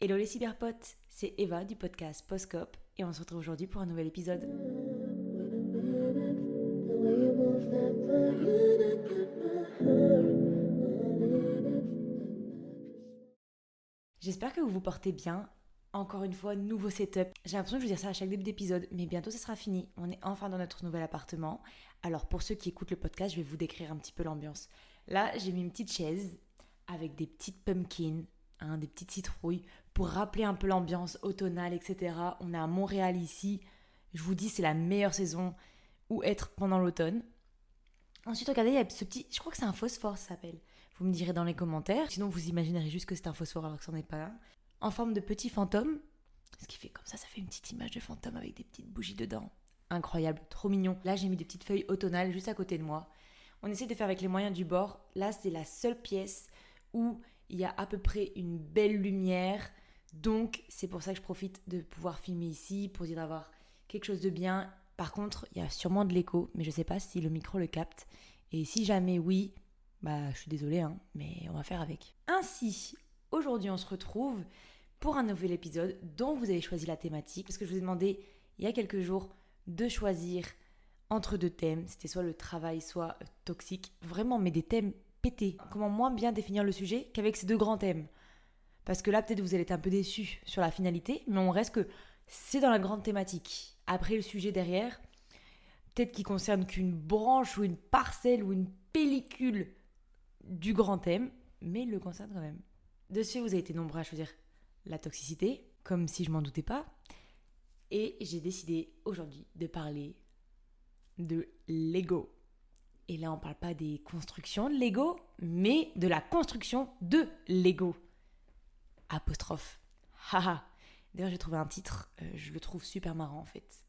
Hello les cyberpotes, c'est Eva du podcast Postcop et on se retrouve aujourd'hui pour un nouvel épisode. J'espère que vous vous portez bien. Encore une fois, nouveau setup. J'ai l'impression je veux dire ça à chaque début d'épisode, mais bientôt ça sera fini. On est enfin dans notre nouvel appartement. Alors pour ceux qui écoutent le podcast, je vais vous décrire un petit peu l'ambiance. Là, j'ai mis une petite chaise avec des petites pumpkins, hein, des petites citrouilles, pour rappeler un peu l'ambiance automnale, etc. On est à Montréal ici. Je vous dis, c'est la meilleure saison où être pendant l'automne. Ensuite, regardez, il y a ce petit. Je crois que c'est un phosphore, ça s'appelle. Vous me direz dans les commentaires. Sinon, vous imaginerez juste que c'est un phosphore alors que c'en est pas un. En forme de petit fantôme. Ce qui fait comme ça, ça fait une petite image de fantôme avec des petites bougies dedans. Incroyable, trop mignon. Là, j'ai mis des petites feuilles automnales juste à côté de moi. On essaie de faire avec les moyens du bord. Là, c'est la seule pièce où il y a à peu près une belle lumière. Donc, c'est pour ça que je profite de pouvoir filmer ici, pour dire d'avoir quelque chose de bien. Par contre, il y a sûrement de l'écho, mais je ne sais pas si le micro le capte. Et si jamais oui, bah, je suis désolée, hein, mais on va faire avec. Ainsi, aujourd'hui, on se retrouve pour un nouvel épisode dont vous avez choisi la thématique. Parce que je vous ai demandé il y a quelques jours de choisir entre deux thèmes. C'était soit le travail, soit euh, toxique. Vraiment, mais des thèmes pétés. Comment moins bien définir le sujet qu'avec ces deux grands thèmes Parce que là, peut-être vous allez être un peu déçus sur la finalité, mais on reste que c'est dans la grande thématique. Après, le sujet derrière, peut-être qui concerne qu'une branche ou une parcelle ou une pellicule du grand thème, mais il le concerne quand même. De ce fait, vous avez été nombreux à choisir la toxicité, comme si je m'en doutais pas. Et j'ai décidé aujourd'hui de parler de Lego. Et là, on parle pas des constructions de Lego, mais de la construction de Lego. Apostrophe. Haha. D'ailleurs, j'ai trouvé un titre, euh, je le trouve super marrant en fait.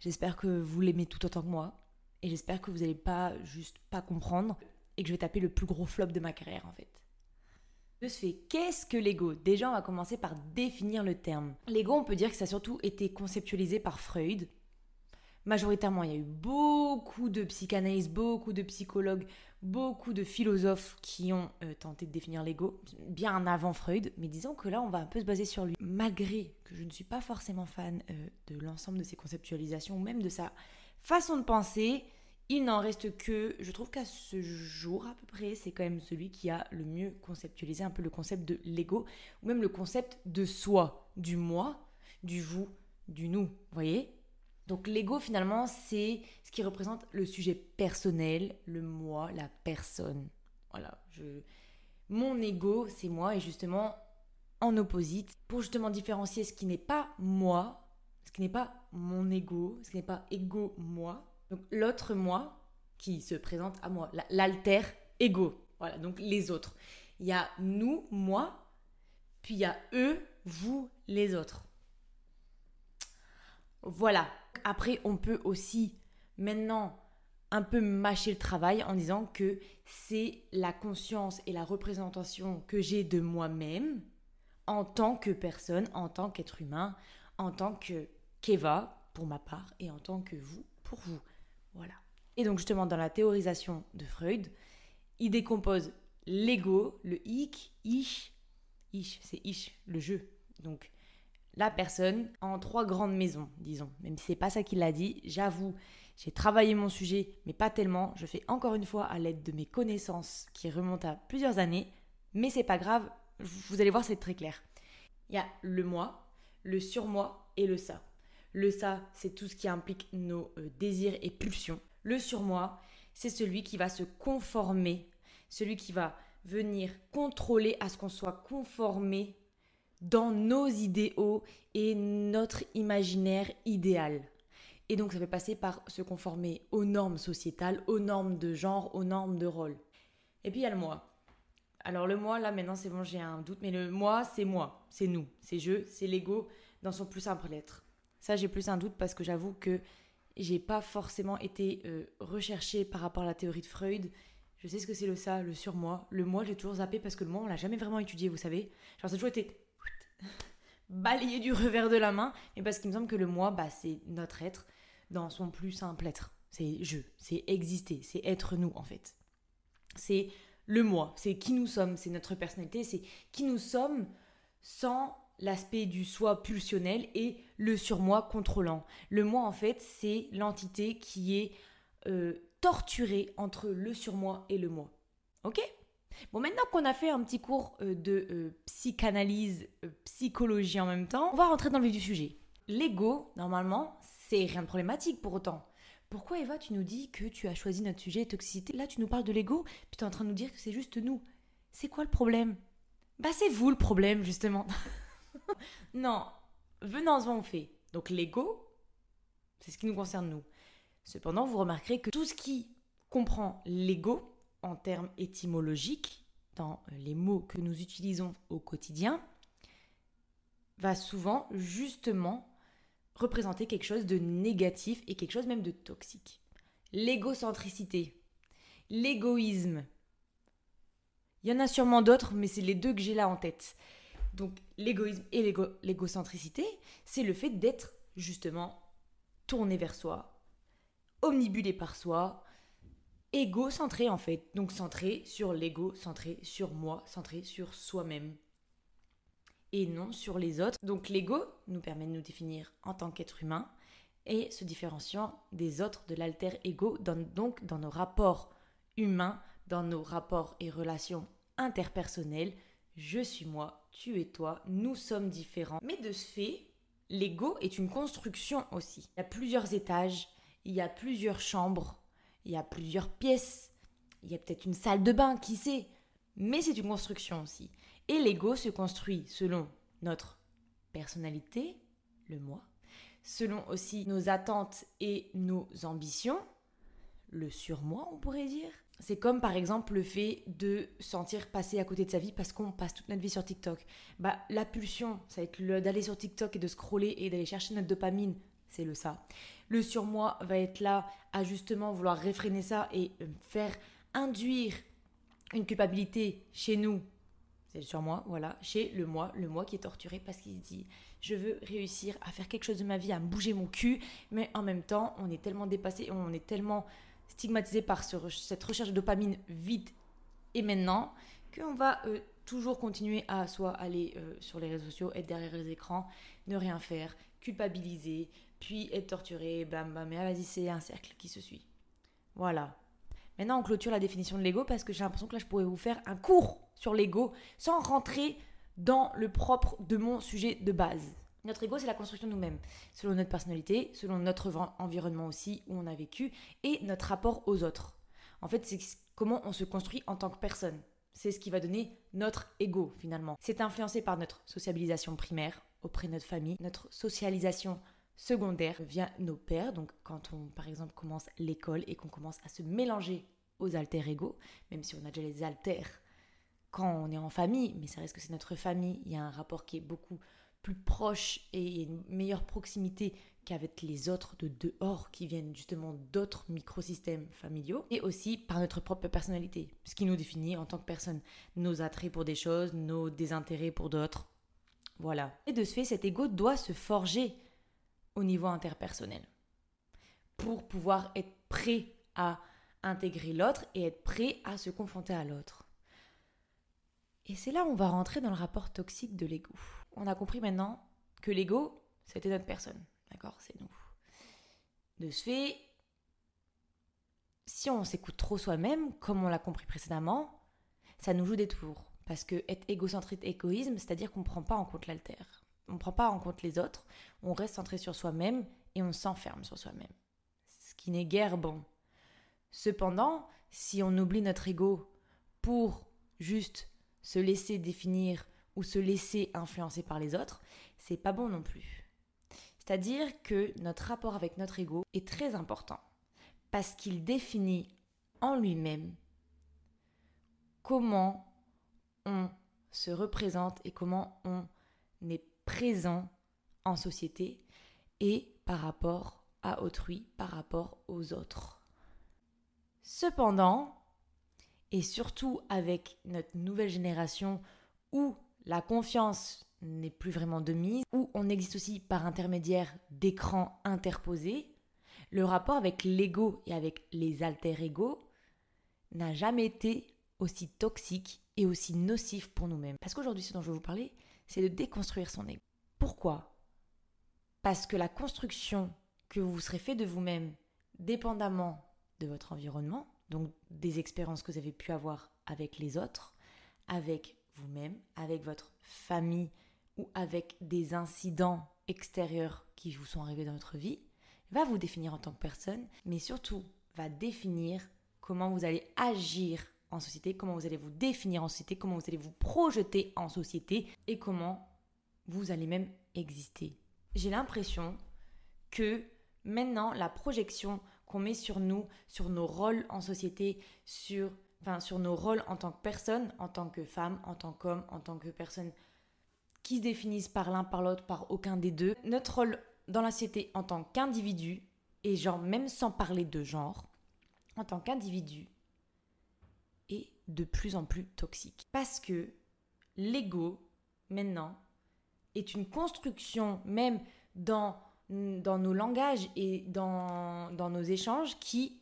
J'espère que vous l'aimez tout autant que moi. Et j'espère que vous n'allez pas juste pas comprendre et que je vais taper le plus gros flop de ma carrière en fait. De ce fait, qu'est-ce que l'ego? Déjà, on va commencer par définir le terme. L'ego, on peut dire que ça a surtout été conceptualisé par Freud. Majoritairement, il y a eu beaucoup de psychanalystes, beaucoup de psychologues, beaucoup de philosophes qui ont euh, tenté de définir l'ego, bien avant Freud, mais disons que là, on va un peu se baser sur lui. Malgré que je ne suis pas forcément fan euh, de l'ensemble de ses conceptualisations, ou même de sa façon de penser, il n'en reste que, je trouve qu'à ce jour à peu près, c'est quand même celui qui a le mieux conceptualisé un peu le concept de l'ego, ou même le concept de soi, du moi, du vous, du nous, voyez? Donc l'ego finalement, c'est ce qui représente le sujet personnel, le moi, la personne. Voilà, je... mon ego, c'est moi, et justement en opposite, pour justement différencier ce qui n'est pas moi, ce qui n'est pas mon ego, ce qui n'est pas ego moi, donc l'autre moi qui se présente à moi, l'alter ego. Voilà, donc les autres. Il y a nous, moi, puis il y a eux, vous, les autres. Voilà. Après, on peut aussi maintenant un peu mâcher le travail en disant que c'est la conscience et la représentation que j'ai de moi-même en tant que personne, en tant qu'être humain, en tant que Keva pour ma part et en tant que vous pour vous. Voilà. Et donc justement, dans la théorisation de Freud, il décompose l'ego, le ich, ich, ich, c'est ich, le jeu. Donc la personne en trois grandes maisons, disons. Même si c'est pas ça qu'il a dit, j'avoue, j'ai travaillé mon sujet, mais pas tellement. Je fais encore une fois à l'aide de mes connaissances qui remontent à plusieurs années, mais c'est pas grave. Vous allez voir, c'est très clair. Il y a le moi, le surmoi et le ça. Le ça, c'est tout ce qui implique nos euh, désirs et pulsions. Le surmoi, c'est celui qui va se conformer, celui qui va venir contrôler à ce qu'on soit conformé dans nos idéaux et notre imaginaire idéal. Et donc ça fait passer par se conformer aux normes sociétales, aux normes de genre, aux normes de rôle. Et puis il y a le moi. Alors le moi, là maintenant c'est bon, j'ai un doute, mais le moi, c'est moi, c'est nous, c'est je, c'est l'ego dans son plus simple lettre. Ça, j'ai plus un doute parce que j'avoue que j'ai pas forcément été euh, recherchée par rapport à la théorie de Freud. Je sais ce que c'est le ça, le surmoi. Le moi, j'ai toujours zappé parce que le moi, on l'a jamais vraiment étudié, vous savez. Genre, ça a toujours été balayé du revers de la main. Mais parce qu'il me semble que le moi, bah, c'est notre être dans son plus simple être. C'est je, c'est exister, c'est être nous en fait. C'est le moi, c'est qui nous sommes, c'est notre personnalité, c'est qui nous sommes sans l'aspect du soi pulsionnel et le surmoi contrôlant. Le moi, en fait, c'est l'entité qui est euh, torturée entre le surmoi et le moi. Ok? Bon, maintenant qu'on a fait un petit cours euh, de euh, psychanalyse, psychologie en même temps, on va rentrer dans le vif du sujet. L'ego, normalement, c'est rien de problématique pour autant. Pourquoi Eva, tu nous dis que tu as choisi notre sujet toxicité? Là, tu nous parles de l'ego, puis tu es en train de nous dire que c'est juste nous. C'est quoi le problème? Bah, c'est vous le problème, justement. non, venons-en au fait. Donc, l'ego, c'est ce qui nous concerne nous. Cependant, vous remarquerez que tout ce qui comprend l'ego, en termes étymologiques, dans les mots que nous utilisons au quotidien, va souvent justement représenter quelque chose de négatif et quelque chose même de toxique. L'égocentricité, l'égoïsme. Il y en a sûrement d'autres, mais c'est les deux que j'ai là en tête. Donc l'égoïsme et l'égocentricité, c'est le fait d'être justement tourné vers soi, omnibulé par soi, égocentré en fait. Donc centré sur l'ego, centré sur moi, centré sur soi-même et non sur les autres. Donc l'ego nous permet de nous définir en tant qu'être humain et se différenciant des autres de l'alter ego, donc dans nos rapports humains, dans nos rapports et relations interpersonnelles. Je suis moi, tu es toi, nous sommes différents. Mais de ce fait, l'ego est une construction aussi. Il y a plusieurs étages, il y a plusieurs chambres, il y a plusieurs pièces, il y a peut-être une salle de bain, qui sait? Mais c'est une construction aussi. Et l'ego se construit selon notre personnalité, le moi, selon aussi nos attentes et nos ambitions, le surmoi, on pourrait dire. C'est comme par exemple le fait de sentir passer à côté de sa vie parce qu'on passe toute notre vie sur TikTok. Bah, la pulsion, ça va être d'aller sur TikTok et de scroller et d'aller chercher notre dopamine, c'est le ça. Le surmoi va être là à justement vouloir réfréner ça et euh, faire induire une culpabilité chez nous c'est sur moi, voilà, chez le moi, le moi qui est torturé parce qu'il se dit je veux réussir à faire quelque chose de ma vie, à me bouger mon cul, mais en même temps, on est tellement dépassé, on est tellement stigmatisé par cette recherche de dopamine vite et maintenant qu'on va euh, toujours continuer à soit aller euh, sur les réseaux sociaux, être derrière les écrans, ne rien faire, culpabiliser, puis être torturé, bam bam, mais ah, vas-y, c'est un cercle qui se suit. Voilà. Maintenant, on clôture la définition de l'ego parce que j'ai l'impression que là, je pourrais vous faire un cours sur l'ego sans rentrer dans le propre de mon sujet de base. Notre ego, c'est la construction de nous-mêmes, selon notre personnalité, selon notre environnement aussi où on a vécu et notre rapport aux autres. En fait, c'est comment on se construit en tant que personne. C'est ce qui va donner notre ego finalement. C'est influencé par notre sociabilisation primaire auprès de notre famille, notre socialisation secondaire via nos pères. Donc quand on par exemple commence l'école et qu'on commence à se mélanger aux alter ego, même si on a déjà les alters quand on est en famille, mais ça reste que c'est notre famille, il y a un rapport qui est beaucoup plus proche et une meilleure proximité qu'avec les autres de dehors qui viennent justement d'autres microsystèmes familiaux et aussi par notre propre personnalité, ce qui nous définit en tant que personne, nos attraits pour des choses, nos désintérêts pour d'autres. Voilà. Et de ce fait, cet ego doit se forger au niveau interpersonnel pour pouvoir être prêt à intégrer l'autre et être prêt à se confronter à l'autre. Et c'est là où on va rentrer dans le rapport toxique de l'ego. On a compris maintenant que l'ego, c'était notre personne. D'accord? C'est nous. De ce fait, si on s'écoute trop soi-même, comme on l'a compris précédemment, ça nous joue des tours. Parce que être égocentrique, égoïsme, c'est-à-dire qu'on ne prend pas en compte l'alter. On ne prend pas en compte les autres, on reste centré sur soi-même et on s'enferme sur soi-même. Ce qui n'est guère bon. Cependant, si on oublie notre ego pour juste se laisser définir ou se laisser influencer par les autres, c'est pas bon non plus. C'est-à-dire que notre rapport avec notre ego est très important parce qu'il définit en lui-même comment on se représente et comment on est présent en société et par rapport à autrui, par rapport aux autres. Cependant, et surtout avec notre nouvelle génération où la confiance n'est plus vraiment de mise, où on existe aussi par intermédiaire d'écrans interposés, le rapport avec l'ego et avec les alter-ego n'a jamais été aussi toxique et aussi nocif pour nous-mêmes. Parce qu'aujourd'hui, ce dont je vais vous parler, c'est de déconstruire son ego. Pourquoi? Parce que la construction que vous serez fait de vous-même, dépendamment de votre environnement, donc des expériences que vous avez pu avoir avec les autres, avec vous-même, avec votre famille ou avec des incidents extérieurs qui vous sont arrivés dans votre vie, va vous définir en tant que personne, mais surtout va définir comment vous allez agir en société, comment vous allez vous définir en société, comment vous allez vous projeter en société et comment vous allez même exister. J'ai l'impression que maintenant la projection qu'on met sur nous, sur nos rôles en société, sur, enfin, sur nos rôles en tant que personne, en tant que femme, en tant qu'homme, en tant que personne qui se définissent par l'un, par l'autre, par aucun des deux. Notre rôle dans la société en tant qu'individu, et genre même sans parler de genre, en tant qu'individu, de plus en plus toxique. Parce que l'ego, maintenant, est une construction, même dans, nos langages et dans, nos échanges, qui,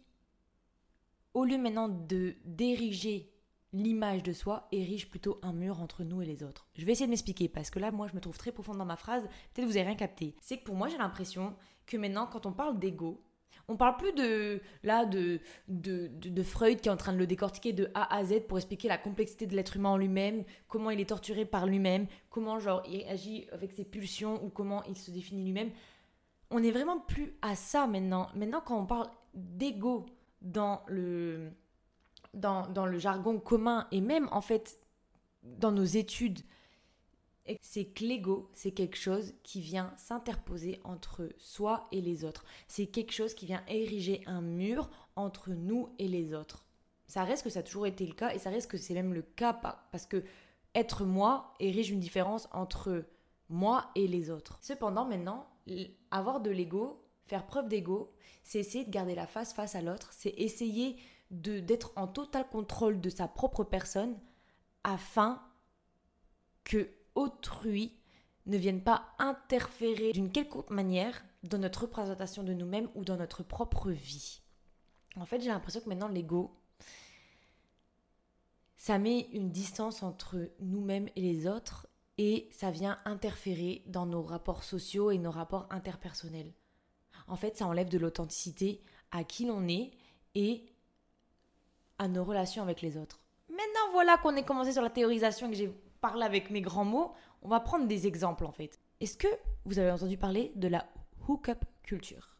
au lieu maintenant de d'ériger l'image de soi érige plutôt un mur entre nous et les autres. Je vais essayer de m'expliquer parce que là, moi, je me trouve très profonde dans ma phrase. Peut-être vous avez rien capté. C'est que pour moi, j'ai l'impression que maintenant, quand on parle d'ego, on parle plus de là de de, de, Freud qui est en train de le décortiquer de A à Z pour expliquer la complexité de l'être humain en lui-même, comment il est torturé par lui-même, comment genre il agit avec ses pulsions ou comment il se définit lui-même. On n'est vraiment plus à ça maintenant. Maintenant, quand on parle d'ego dans le dans, le jargon commun et même en fait dans nos études, c'est que l'ego, c'est quelque chose qui vient s'interposer entre soi et les autres. C'est quelque chose qui vient ériger un mur entre nous et les autres. Ça reste que ça a toujours été le cas et ça reste que c'est même le cas parce que être moi érige une différence entre moi et les autres. Cependant, maintenant, avoir de l'ego, faire preuve d'ego, c'est essayer de garder la face face à l'autre, c'est essayer d'être en total contrôle de sa propre personne afin que autrui ne vienne pas interférer d'une quelconque manière dans notre représentation de nous-mêmes ou dans notre propre vie. En fait, j'ai l'impression que maintenant l'ego, ça met une distance entre nous-mêmes et les autres et ça vient interférer dans nos rapports sociaux et nos rapports interpersonnels. En fait, ça enlève de l'authenticité à qui l'on est et à nos relations avec les autres. Maintenant, voilà qu'on est commencé sur la théorisation et que j'ai parlé avec mes grands mots, on va prendre des exemples en fait. Est-ce que vous avez entendu parler de la hook-up culture?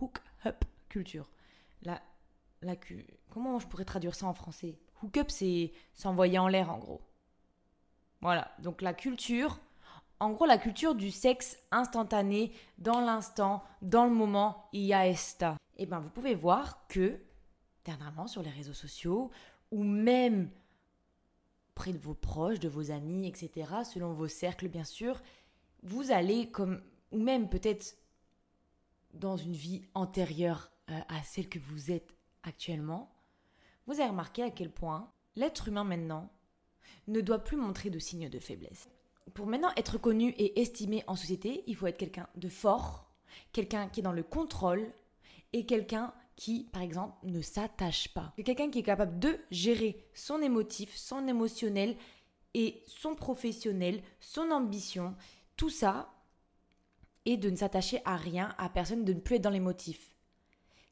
Hook-up culture. La, la, comment je pourrais traduire ça en français? Hook-up, c'est s'envoyer en l'air en gros. Voilà, donc la culture, en gros la culture du sexe instantané, dans l'instant, dans le moment, il y a esta. Et eh bien vous pouvez voir que dernièrement sur les réseaux sociaux ou même près de vos proches, de vos amis, etc., selon vos cercles bien sûr, vous allez comme, ou même peut-être dans une vie antérieure euh, à celle que vous êtes actuellement, vous avez remarqué à quel point l'être humain maintenant ne doit plus montrer de signes de faiblesse. Pour maintenant être connu et estimé en société, il faut être quelqu'un de fort, quelqu'un qui est dans le contrôle et quelqu'un qui, par exemple, ne s'attache pas. C'est quelqu'un qui est capable de gérer son émotif, son émotionnel et son professionnel, son ambition, tout ça, et de ne s'attacher à rien, à personne, de ne plus être dans l'émotif.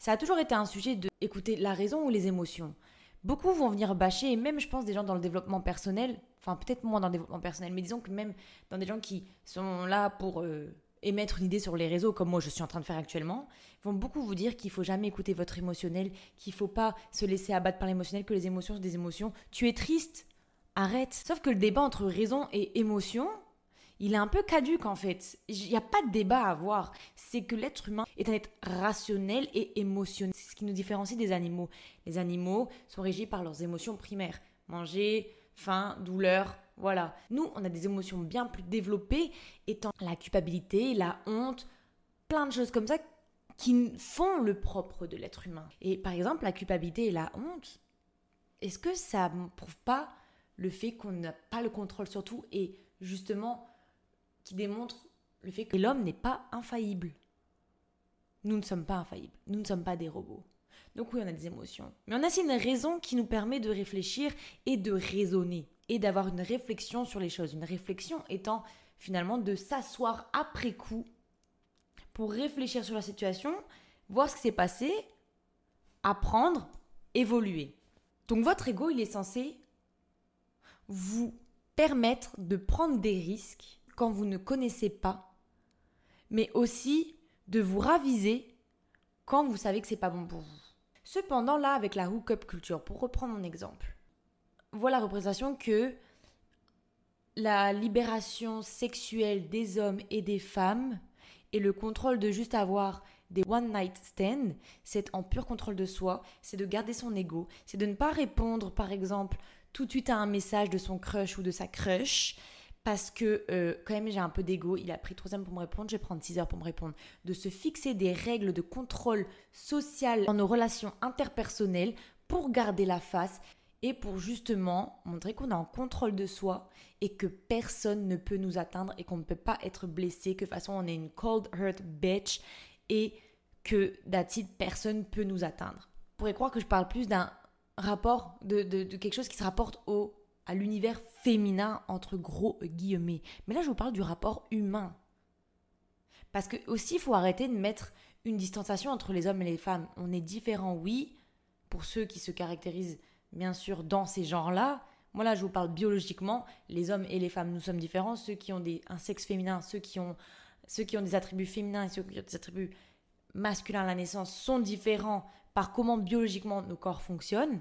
Ça a toujours été un sujet de écouter la raison ou les émotions. Beaucoup vont venir bâcher, et même je pense des gens dans le développement personnel, enfin peut-être moins dans le développement personnel, mais disons que même dans des gens qui sont là pour euh, émettre une idée sur les réseaux comme moi je suis en train de faire actuellement, vont beaucoup vous dire qu'il faut jamais écouter votre émotionnel, qu'il faut pas se laisser abattre par l'émotionnel, que les émotions sont des émotions. Tu es triste, arrête. Sauf que le débat entre raison et émotion, il est un peu caduque en fait. Il n'y a pas de débat à avoir. C'est que l'être humain est un être rationnel et émotionnel. C'est ce qui nous différencie des animaux. Les animaux sont régis par leurs émotions primaires. Manger, faim, douleur, voilà. Nous, on a des émotions bien plus développées, étant la culpabilité, la honte, plein de choses comme ça qui font le propre de l'être humain. Et par exemple, la culpabilité et la honte, est-ce que ça ne prouve pas le fait qu'on n'a pas le contrôle sur tout et justement qui démontre le fait que l'homme n'est pas infaillible? Nous ne sommes pas infaillibles, nous ne sommes pas des robots. Donc oui, on a des émotions. Mais on a aussi une raison qui nous permet de réfléchir et de raisonner. Et d'avoir une réflexion sur les choses. Une réflexion étant finalement de s'asseoir après coup pour réfléchir sur la situation, voir ce qui s'est passé, apprendre, évoluer. Donc votre ego, il est censé vous permettre de prendre des risques quand vous ne connaissez pas, mais aussi de vous raviser quand vous savez que c'est pas bon pour vous. Cependant, là, avec la hookup culture, pour reprendre mon exemple, voilà la représentation que la libération sexuelle des hommes et des femmes et le contrôle de juste avoir des one night stands, c'est en pur contrôle de soi, c'est de garder son ego, c'est de ne pas répondre par exemple tout de suite à un message de son crush ou de sa crush parce que euh, quand même j'ai un peu d'ego, il a pris 3 heures pour me répondre, je vais prendre 6 heures pour me répondre. De se fixer des règles de contrôle social dans nos relations interpersonnelles pour garder la face pour justement montrer qu'on est en contrôle de soi et que personne ne peut nous atteindre et qu'on ne peut pas être blessé, que de toute façon on est une cold hurt bitch et que d'attitude personne peut nous atteindre. On pourrait croire que je parle plus d'un rapport, de, de, quelque chose qui se rapporte au, à l'univers féminin entre gros guillemets. Mais là je vous parle du rapport humain. Parce que aussi il faut arrêter de mettre une distanciation entre les hommes et les femmes. On est différents, oui, pour ceux qui se caractérisent bien sûr, dans ces genres-là. Moi, là, je vous parle biologiquement. Les hommes et les femmes, nous sommes différents. Ceux qui ont des, un sexe féminin, ceux qui, ont, ceux qui ont des attributs féminins et ceux qui ont des attributs masculins à la naissance sont différents par comment biologiquement nos corps fonctionnent.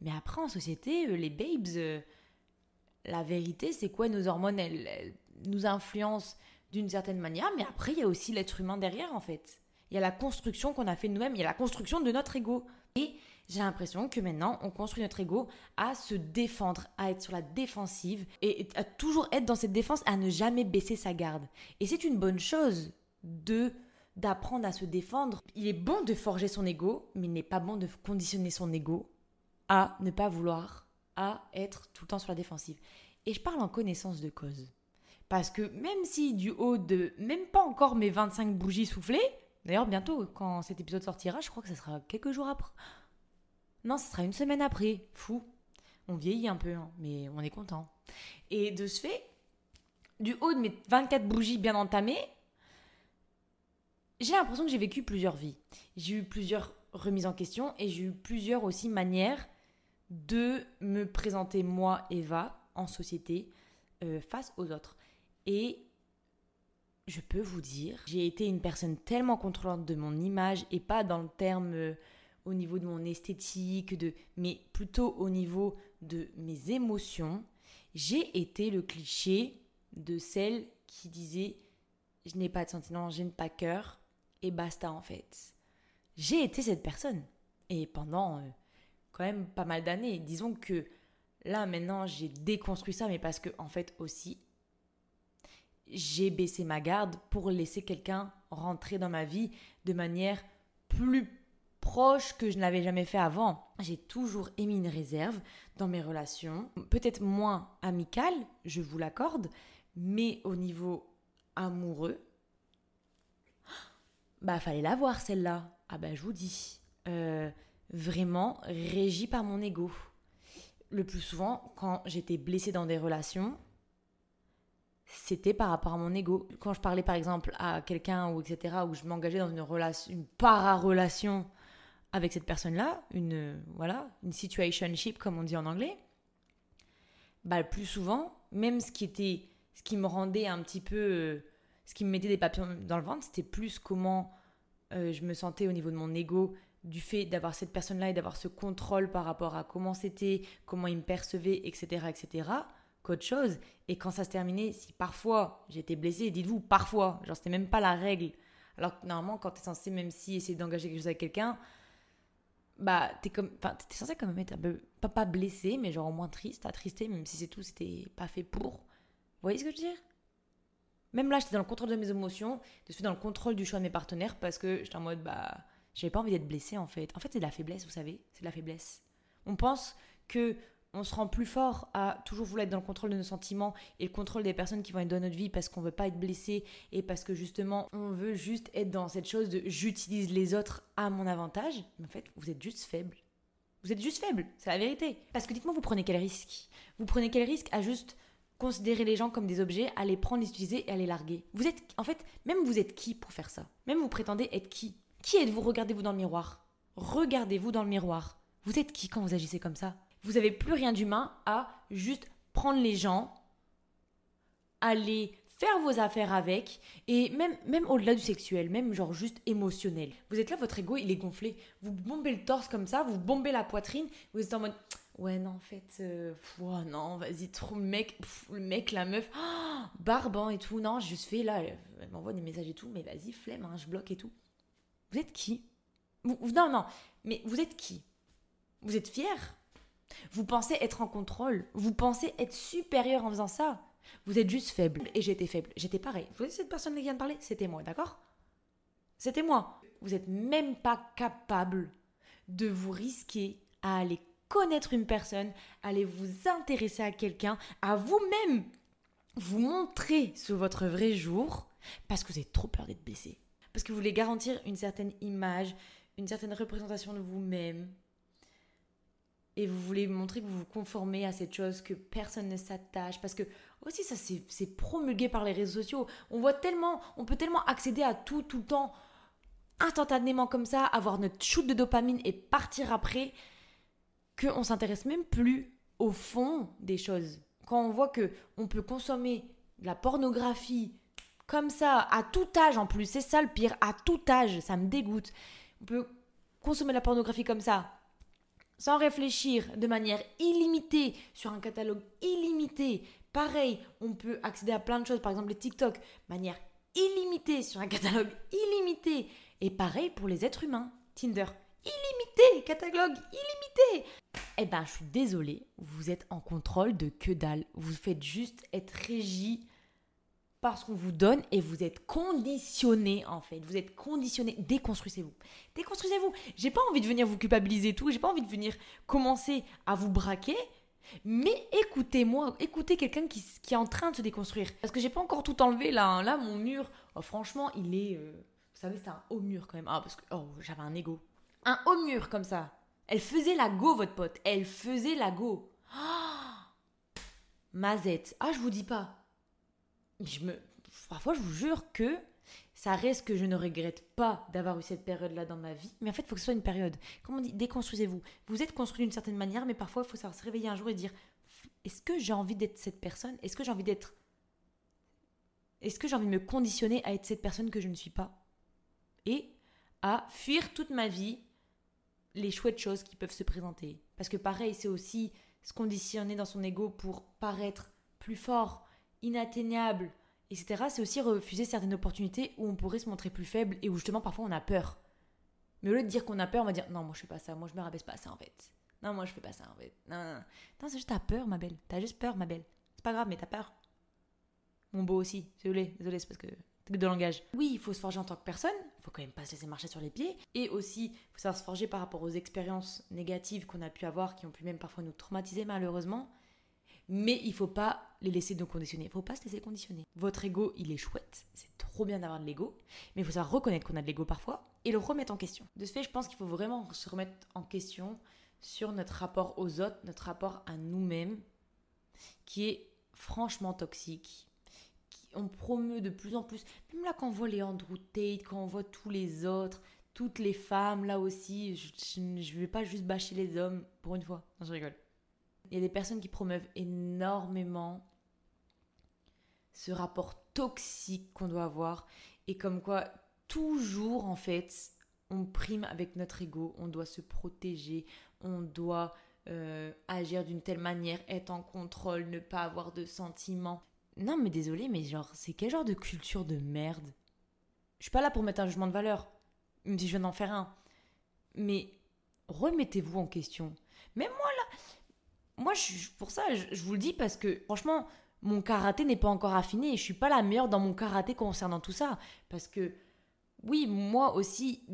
Mais après, en société, euh, les babes, euh, la vérité, c'est quoi Nos hormones, elles, nous influencent d'une certaine manière, mais après, il y a aussi l'être humain derrière, en fait. Il y a la construction qu'on a fait nous-mêmes, il y a la construction de notre ego. Et j'ai l'impression que maintenant, on construit notre ego à se défendre, à être sur la défensive et à toujours être dans cette défense, à ne jamais baisser sa garde. Et c'est une bonne chose de d'apprendre à se défendre. Il est bon de forger son ego, mais il n'est pas bon de conditionner son ego à ne pas vouloir, à être tout le temps sur la défensive. Et je parle en connaissance de cause. Parce que même si du haut de même pas encore mes 25 bougies soufflées, d'ailleurs bientôt quand cet épisode sortira, je crois que ce sera quelques jours après, non, ce sera une semaine après. Fou. On vieillit un peu, hein, mais on est content. Et de ce fait, du haut de mes 24 bougies bien entamées, j'ai l'impression que j'ai vécu plusieurs vies. J'ai eu plusieurs remises en question et j'ai eu plusieurs aussi manières de me présenter moi, Eva, en société, euh, face aux autres. Et je peux vous dire, j'ai été une personne tellement contrôlante de mon image et pas dans le terme euh, au niveau de mon esthétique, de, mais plutôt au niveau de mes émotions, j'ai été le cliché de celle qui disait je n'ai pas de sentiments, je n'ai pas cœur, et basta en fait. J'ai été cette personne. Et pendant euh, quand même pas mal d'années. Disons que là maintenant j'ai déconstruit ça, mais parce que en fait aussi, j'ai baissé ma garde pour laisser quelqu'un rentrer dans ma vie de manière plus proche que je n'avais jamais fait avant. J'ai toujours émis une réserve dans mes relations, peut-être moins amicales, je vous l'accorde, mais au niveau amoureux, bah fallait la voir celle-là. Ah bah je vous dis, euh, vraiment régie par mon ego. Le plus souvent, quand j'étais blessée dans des relations, c'était par rapport à mon ego. Quand je parlais par exemple à quelqu'un ou etc., où je m'engageais dans une relation, une para-relation avec cette personne-là, une voilà, une situationship comme on dit en anglais, bah le plus souvent, même ce qui était ce qui me rendait un petit peu euh, ce qui me mettait des papillons dans le ventre, c'était plus comment euh, je me sentais au niveau de mon ego du fait d'avoir cette personne-là et d'avoir ce contrôle par rapport à comment c'était, comment il me percevait, etc., etc., qu'autre chose. Et quand ça se terminait, si parfois j'étais blessée, dites-vous parfois, genre c'était même pas la règle. Alors que normalement, quand tu es censé, même si essayer d'engager quelque chose avec quelqu'un, bah t'es comme enfin t'es censé quand même être un peu pas, pas blessé mais genre au moins triste attristé même si c'est tout c'était pas fait pour. Vous voyez ce que je veux dire? Même là j'étais dans le contrôle de mes émotions je suis dans le contrôle du choix de mes partenaires parce que j'étais en mode bah j'avais pas envie d'être blessé en fait. En fait c'est de la faiblesse vous savez c'est de la faiblesse. On pense que on se rend plus fort à toujours vouloir être dans le contrôle de nos sentiments et le contrôle des personnes qui vont être dans notre vie parce qu'on veut pas être blessé et parce que justement on veut juste être dans cette chose de j'utilise les autres à mon avantage. Mais en fait, vous êtes juste faible. Vous êtes juste faible, c'est la vérité. Parce que dites-moi, vous prenez quel risque? Vous prenez quel risque à juste considérer les gens comme des objets, à les prendre, les utiliser et à les larguer? Vous êtes, en fait, même vous êtes qui pour faire ça? Même vous prétendez être qui? Qui êtes-vous? Regardez-vous dans le miroir. Regardez-vous dans le miroir. Vous êtes qui quand vous agissez comme ça? Vous n'avez plus rien d'humain à juste prendre les gens, aller faire vos affaires avec, et même, même au-delà du sexuel, même genre juste émotionnel. Vous êtes là, votre ego, il est gonflé. Vous bombez le torse comme ça, vous bombez la poitrine, vous êtes en mode... Ouais, non, en fait, euh, non, vas-y, trop le mec, le mec, la meuf, oh, barbant et tout. Non, je fais là, elle m'envoie des messages et tout, mais vas-y, flemme, hein, je bloque et tout. Vous êtes qui? Vous, Non, non, mais vous êtes qui? Vous êtes fier? Vous pensez être en contrôle Vous pensez être supérieur en faisant ça vous êtes juste faible. Et j'étais faible. J'étais pareil. Vous voyez cette personne qui vient de parler C'était moi, d'accord? C'était moi. Vous n'êtes même pas capable de vous risquer à aller connaître une personne, à aller vous intéresser à quelqu'un, à vous-même vous montrer sous votre vrai jour parce que vous avez trop peur d'être blessé. Parce que vous voulez garantir une certaine image, une certaine représentation de vous-même, et vous voulez montrer que vous vous conformez à cette chose, que personne ne s'attache, parce que aussi ça c'est promulgué par les réseaux sociaux. On voit tellement, on peut tellement accéder à tout tout le temps, instantanément comme ça, avoir notre shoot de dopamine et partir après, qu'on s'intéresse même plus au fond des choses. Quand on voit que on peut consommer de la pornographie comme ça, à tout âge en plus, c'est ça le pire, à tout âge, ça me dégoûte. On peut consommer de la pornographie comme ça, sans réfléchir, de manière illimitée, sur un catalogue illimité. Pareil, on peut accéder à plein de choses, par exemple les TikTok, manière illimitée, sur un catalogue illimité. Et pareil pour les êtres humains. Tinder, illimité, catalogue illimité. Eh ben, je suis désolée, vous êtes en contrôle de que dalle. Vous faites juste être régi parce qu'on vous donne et vous êtes conditionné en fait. Vous êtes conditionné. Déconstruisez-vous. Déconstruisez-vous. J'ai pas envie de venir vous culpabiliser tout. J'ai pas envie de venir commencer à vous braquer. Mais écoutez-moi, écoutez quelqu'un qui, qui, est en train de se déconstruire. Parce que j'ai pas encore tout enlevé là. Hein. Là, mon mur, oh, franchement, il est. Euh, vous savez, c'est un haut mur quand même. Ah, parce que oh, j'avais un ego. Un haut mur comme ça. Elle faisait la go, votre pote. Elle faisait la go. Oh Mazette. Ah, je vous dis pas je me, parfois, je vous jure que ça reste que je ne regrette pas d'avoir eu cette période-là dans ma vie. Mais en fait, il faut que ce soit une période. Comme on dit, déconstruisez-vous. Vous êtes construit d'une certaine manière, mais parfois, il faut savoir se réveiller un jour et dire est-ce que j'ai envie d'être cette personne? Est-ce que j'ai envie d'être. Est-ce que j'ai envie de me conditionner à être cette personne que je ne suis pas? Et à fuir toute ma vie les chouettes choses qui peuvent se présenter. Parce que pareil, c'est aussi se conditionner dans son ego pour paraître plus fort, inatteignable, etc., c'est aussi refuser certaines opportunités où on pourrait se montrer plus faible et où justement parfois on a peur. Mais au lieu de dire qu'on a peur, on va dire non, moi je fais pas ça, moi je me rabaisse pas à ça en fait. Non, moi je fais pas ça en fait. Non, non, non. c'est juste t'as peur, ma belle. T'as juste peur, ma belle. C'est pas grave, mais t'as peur. Mon beau aussi. Désolé, désolé, c'est parce que de langage. Oui, il faut se forger en tant que personne, il faut quand même pas se laisser marcher sur les pieds, et aussi, il faut savoir se forger par rapport aux expériences négatives qu'on a pu avoir, qui ont pu même parfois nous traumatiser malheureusement, mais il faut pas les laisser nous conditionner. Faut pas se laisser conditionner. Votre ego, il est chouette. C'est trop bien d'avoir de l'ego. Mais il faut savoir reconnaître qu'on a de l'ego parfois et le remettre en question. De ce fait, je pense qu'il faut vraiment se remettre en question sur notre rapport aux autres, notre rapport à nous-mêmes, qui est franchement toxique. on promeut de plus en plus. Même là, quand on voit les Andrew Tate, quand on voit tous les autres, toutes les femmes, là aussi, je ne vais pas juste bâcher les hommes pour une fois. Non, je rigole. Il y a des personnes qui promeuvent énormément ce rapport toxique qu'on doit avoir et comme quoi toujours en fait on prime avec notre ego, on doit se protéger, on doit euh, agir d'une telle manière, être en contrôle, ne pas avoir de sentiments. Non mais désolé, mais genre c'est quel genre de culture de merde? Je suis pas là pour mettre un jugement de valeur, même si je viens d'en faire un. Mais remettez-vous en question. Même moi là, moi, je, pour ça, je, vous le dis parce que franchement, mon karaté n'est pas encore affiné et je suis pas la meilleure dans mon karaté concernant tout ça. Parce que, oui, moi aussi,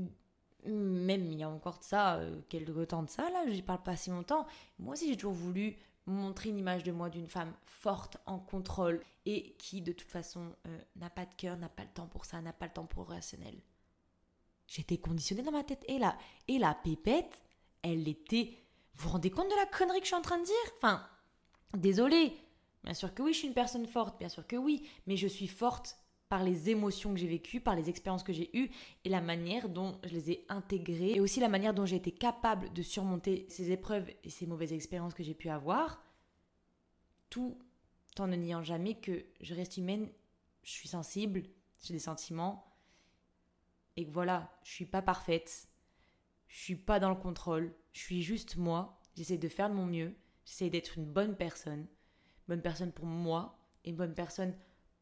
même il y a encore de ça, euh, quelques temps de ça, là, je parle pas si longtemps, moi aussi j'ai toujours voulu montrer une image de moi d'une femme forte, en contrôle et qui de toute façon euh, n'a pas de cœur, n'a pas le temps pour ça, n'a pas le temps pour rationnel. J'étais conditionnée dans ma tête et la, et la pépette, elle était Vous vous rendez compte de la connerie que je suis en train de dire? Enfin, désolé. Bien sûr que oui, je suis une personne forte, bien sûr que oui, mais je suis forte par les émotions que j'ai vécues, par les expériences que j'ai eues et la manière dont je les ai intégrées et aussi la manière dont j'ai été capable de surmonter ces épreuves et ces mauvaises expériences que j'ai pu avoir, tout en ne niant jamais que je reste humaine, je suis sensible, j'ai des sentiments et que voilà, je suis pas parfaite, je suis pas dans le contrôle, je suis juste moi, j'essaie de faire de mon mieux, j'essaie d'être une bonne personne, bonne personne pour moi et bonne personne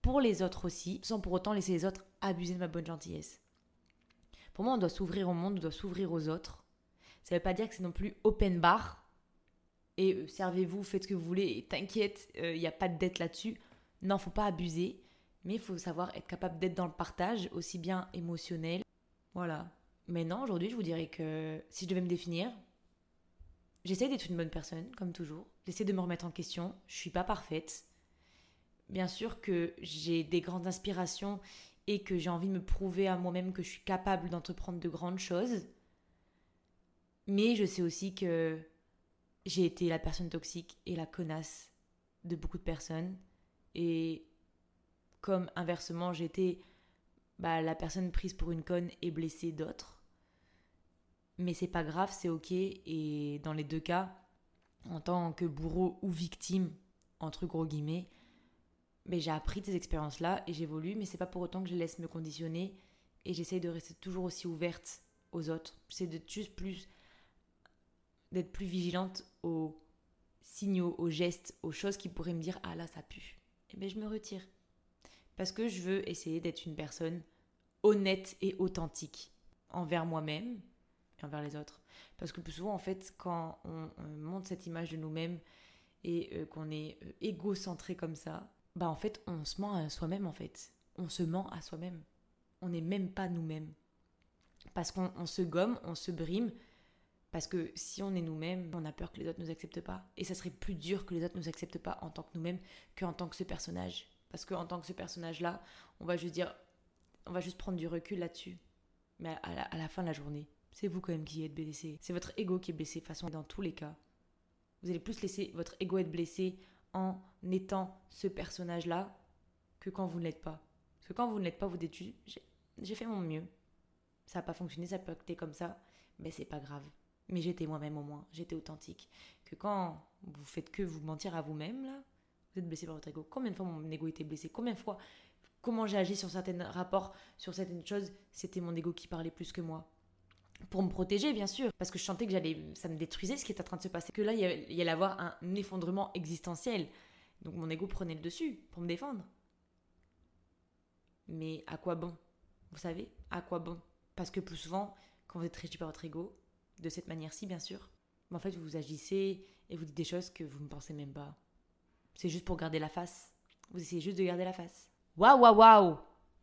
pour les autres aussi, sans pour autant laisser les autres abuser de ma bonne gentillesse. Pour moi, on doit s'ouvrir au monde, on doit s'ouvrir aux autres. Ça ne veut pas dire que c'est non plus open bar. Et euh, servez-vous, faites ce que vous voulez, et t'inquiète, il euh, n'y a pas de dette là-dessus. Non, faut pas abuser, mais il faut savoir être capable d'être dans le partage, aussi bien émotionnel. Voilà. Mais non, aujourd'hui, je vous dirais que si je devais me définir, j'essaie d'être une bonne personne, comme toujours. J'essaie de me remettre en question. Je suis pas parfaite bien sûr que j'ai des grandes inspirations et que j'ai envie de me prouver à moi-même que je suis capable d'entreprendre de grandes choses. Mais je sais aussi que j'ai été la personne toxique et la connasse de beaucoup de personnes. Et comme inversement, j'étais bah, la personne prise pour une conne et blessée d'autres. Mais c'est pas grave, c'est ok. Et dans les deux cas, en tant que bourreau ou victime, entre gros guillemets, mais j'ai appris de ces expériences-là et j'évolue, mais c'est pas pour autant que je laisse me conditionner et j'essaye de rester toujours aussi ouverte aux autres. C'est de juste plus d'être plus vigilante aux signaux, aux gestes, aux choses qui pourraient me dire ah là ça pue. Et eh bien je me retire parce que je veux essayer d'être une personne honnête et authentique envers moi-même envers les autres. Parce que plus souvent en fait quand on, montre cette image de nous-mêmes et euh, qu'on est euh, égocentré comme ça, bah en fait, on se ment à soi-même en fait. On se ment à soi-même. On n'est même pas nous-mêmes. Parce qu'on se gomme, on se brime. Parce que si on est nous-mêmes, on a peur que les autres ne nous acceptent pas. Et ça serait plus dur que les autres ne nous acceptent pas en tant que nous-mêmes qu'en tant que ce personnage. Parce qu'en tant que ce personnage-là, on va juste dire, on va juste prendre du recul là-dessus. Mais à la, fin de la journée, c'est vous quand même qui êtes blessé. C'est votre ego qui est blessé. De toute façon, dans tous les cas, vous allez plus laisser votre ego être blessé en étant ce personnage-là que quand vous ne l'êtes pas. Parce que quand vous ne l'êtes pas, vous dites j'ai fait mon mieux. Ça n'a pas fonctionné, ça peut être comme ça, mais c'est pas grave. Mais j'étais moi-même au moins, j'étais authentique. Que quand vous faites que vous mentir à vous-même, là, vous êtes blessé par votre ego. Combien de fois mon ego était blessé? Combien de fois? Comment j'ai agi sur certains rapports, sur certaines choses, c'était mon ego qui parlait plus que moi pour me protéger, bien sûr, parce que je sentais que j'allais, ça me détruisait ce qui était en train de se passer. Que là, il y allait avoir un effondrement existentiel. Donc mon ego prenait le dessus pour me défendre. Mais à quoi bon? Vous savez, à quoi bon? Parce que plus souvent, quand vous êtes régi par votre ego, de cette manière-ci, bien sûr, en fait, vous agissez et vous dites des choses que vous ne pensez même pas. C'est juste pour garder la face. Vous essayez juste de garder la face. Waouh, waouh, waouh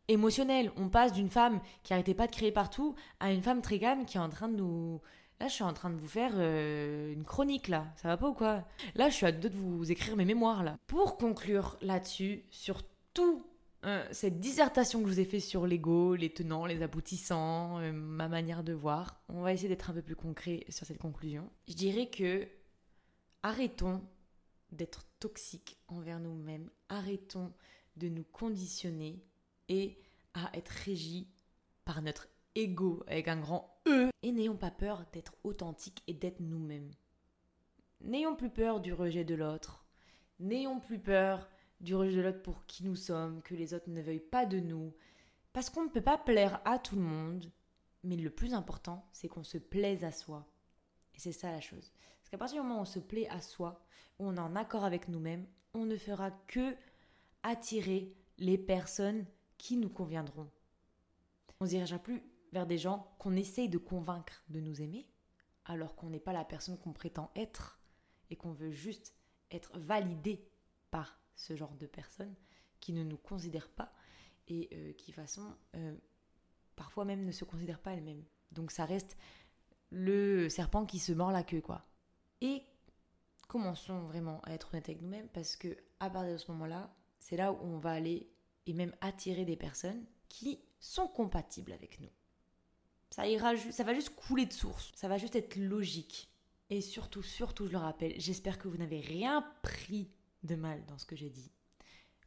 émotionnel. On passe d'une femme qui arrêtait pas de crier partout à une femme très calme qui est en train de nous. Là, je suis en train de vous faire euh, une chronique, là. Ça va pas ou quoi? Là, je suis à deux de vous écrire mes mémoires, là. Pour conclure là-dessus, sur tout euh, cette dissertation que je vous ai fait sur l'ego, les tenants, les aboutissants, euh, ma manière de voir, on va essayer d'être un peu plus concret sur cette conclusion. Je dirais que arrêtons d'être toxiques envers nous-mêmes, arrêtons de nous conditionner et à être régi par notre ego avec un grand E. Et n'ayons pas peur d'être authentiques et d'être nous-mêmes. N'ayons plus peur du rejet de l'autre. N'ayons plus peur du rejet de l'autre pour qui nous sommes, que les autres ne veuillent pas de nous. Parce qu'on ne peut pas plaire à tout le monde. Mais le plus important, c'est qu'on se plaise à soi. Et c'est ça la chose. Parce qu'à partir du moment où on se plaît à soi, où on est en accord avec nous-mêmes, on ne fera que attirer les personnes qui nous conviendront. On ne se dirigera plus vers des gens qu'on essaye de convaincre de nous aimer, alors qu'on n'est pas la personne qu'on prétend être et qu'on veut juste être validé par ce genre de personnes qui ne nous considèrent pas et euh, qui, de façon, euh, parfois même ne se considèrent pas elles-mêmes. Donc ça reste le serpent qui se mord la queue, quoi. Et commençons vraiment à être honnêtes avec nous-mêmes parce que à partir de ce moment-là, c'est là où on va aller et même attirer des personnes qui sont compatibles avec nous. Ça ira, ça va juste couler de source. Ça va juste être logique. Et surtout, surtout, je le rappelle, j'espère que vous n'avez rien pris de mal dans ce que j'ai dit.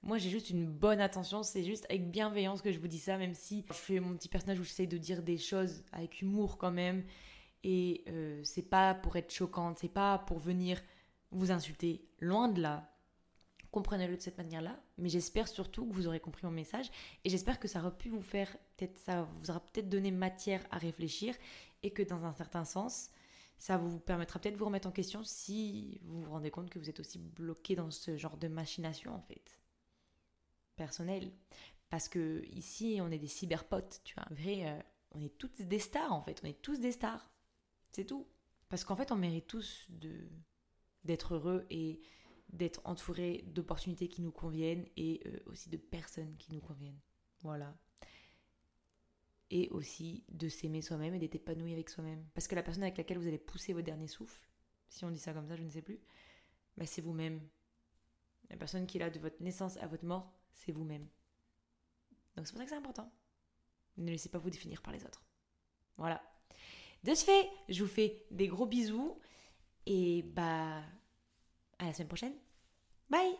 Moi, j'ai juste une bonne attention, c'est juste avec bienveillance que je vous dis ça, même si je fais mon petit personnage où j'essaye de dire des choses avec humour quand même. Et euh, c'est pas pour être choquante, c'est pas pour venir vous insulter, loin de là. Comprenez-le de cette manière-là, mais j'espère surtout que vous aurez compris mon message et j'espère que ça aura pu vous faire, ça vous aura peut-être donné matière à réfléchir et que dans un certain sens, ça vous permettra peut-être de vous remettre en question si vous vous rendez compte que vous êtes aussi bloqué dans ce genre de machination en fait personnel parce que ici on est des cyberpotes tu vois vrai euh, on est toutes des stars en fait on est tous des stars c'est tout. Parce qu'en fait on mérite tous de d'être heureux et d'être entouré d'opportunités qui nous conviennent et euh, aussi de personnes qui nous conviennent voilà et aussi de s'aimer soi-même et d'être épanoui avec soi-même. Parce que la personne avec laquelle vous allez pousser vos derniers souffles, si on dit ça comme ça, je ne sais plus, bah c'est vous-même. La personne qui est là de votre naissance à votre mort, c'est vous-même. Donc c'est pour ça que c'est important. Ne laissez pas vous définir par les autres. Voilà. De ce fait, je vous fais des gros bisous et bah à la semaine prochaine. Bye.